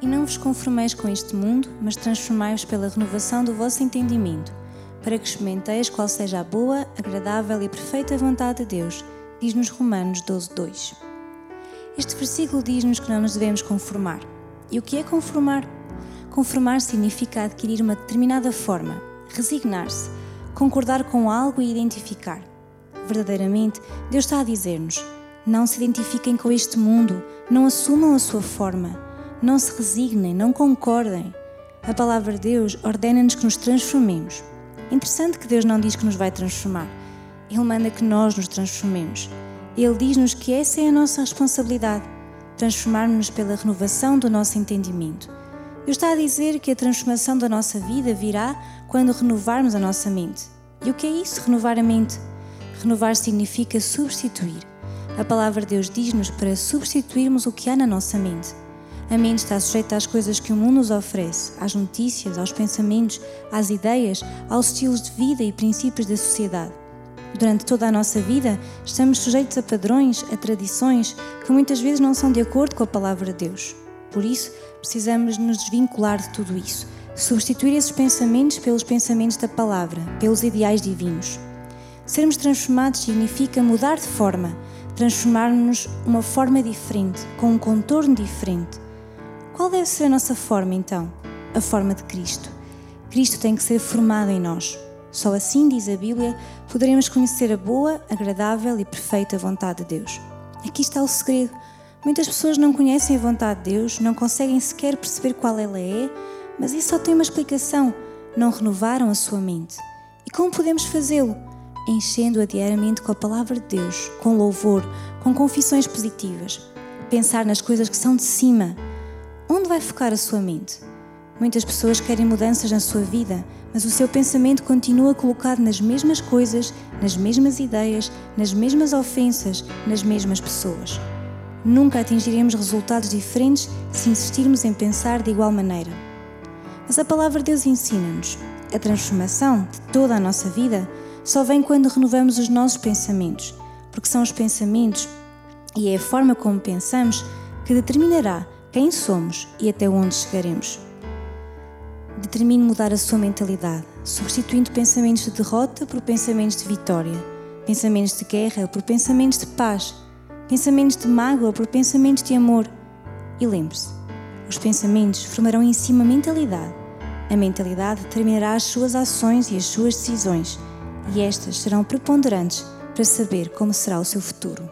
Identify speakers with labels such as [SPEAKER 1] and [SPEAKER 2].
[SPEAKER 1] E não vos conformeis com este mundo, mas transformai-vos pela renovação do vosso entendimento, para que experimenteis qual seja a boa, agradável e perfeita vontade de Deus, diz-nos Romanos 12, 2. Este versículo diz-nos que não nos devemos conformar. E o que é conformar? Conformar significa adquirir uma determinada forma, resignar-se, concordar com algo e identificar. Verdadeiramente, Deus está a dizer-nos: não se identifiquem com este mundo, não assumam a sua forma, não se resignem, não concordem. A palavra de Deus ordena-nos que nos transformemos. Interessante que Deus não diz que nos vai transformar. Ele manda que nós nos transformemos. Ele diz-nos que essa é a nossa responsabilidade, transformar-nos pela renovação do nosso entendimento. Deus está a dizer que a transformação da nossa vida virá quando renovarmos a nossa mente. E o que é isso, renovar a mente? Renovar significa substituir. A palavra de Deus diz-nos para substituirmos o que há na nossa mente. A mente está sujeita às coisas que o mundo nos oferece, às notícias, aos pensamentos, às ideias, aos estilos de vida e princípios da sociedade. Durante toda a nossa vida, estamos sujeitos a padrões, a tradições que muitas vezes não são de acordo com a palavra de Deus. Por isso, precisamos nos desvincular de tudo isso, substituir esses pensamentos pelos pensamentos da palavra, pelos ideais divinos. Sermos transformados significa mudar de forma, transformar-nos uma forma diferente, com um contorno diferente. Qual deve ser a nossa forma então? A forma de Cristo. Cristo tem que ser formado em nós. Só assim, diz a Bíblia, poderemos conhecer a boa, agradável e perfeita vontade de Deus. Aqui está o segredo. Muitas pessoas não conhecem a vontade de Deus, não conseguem sequer perceber qual ela é, mas isso só tem uma explicação: não renovaram a sua mente. E como podemos fazê-lo? Enchendo-a diariamente com a palavra de Deus, com louvor, com confissões positivas. Pensar nas coisas que são de cima. Onde vai focar a sua mente? Muitas pessoas querem mudanças na sua vida, mas o seu pensamento continua colocado nas mesmas coisas, nas mesmas ideias, nas mesmas ofensas, nas mesmas pessoas. Nunca atingiremos resultados diferentes se insistirmos em pensar de igual maneira. Mas a palavra de Deus ensina-nos: a transformação de toda a nossa vida só vem quando renovamos os nossos pensamentos, porque são os pensamentos e é a forma como pensamos que determinará quem somos e até onde chegaremos. Determine mudar a sua mentalidade, substituindo pensamentos de derrota por pensamentos de vitória, pensamentos de guerra por pensamentos de paz, pensamentos de mágoa por pensamentos de amor. E lembre-se, os pensamentos formarão em si uma mentalidade. A mentalidade determinará as suas ações e as suas decisões, e estas serão preponderantes para saber como será o seu futuro.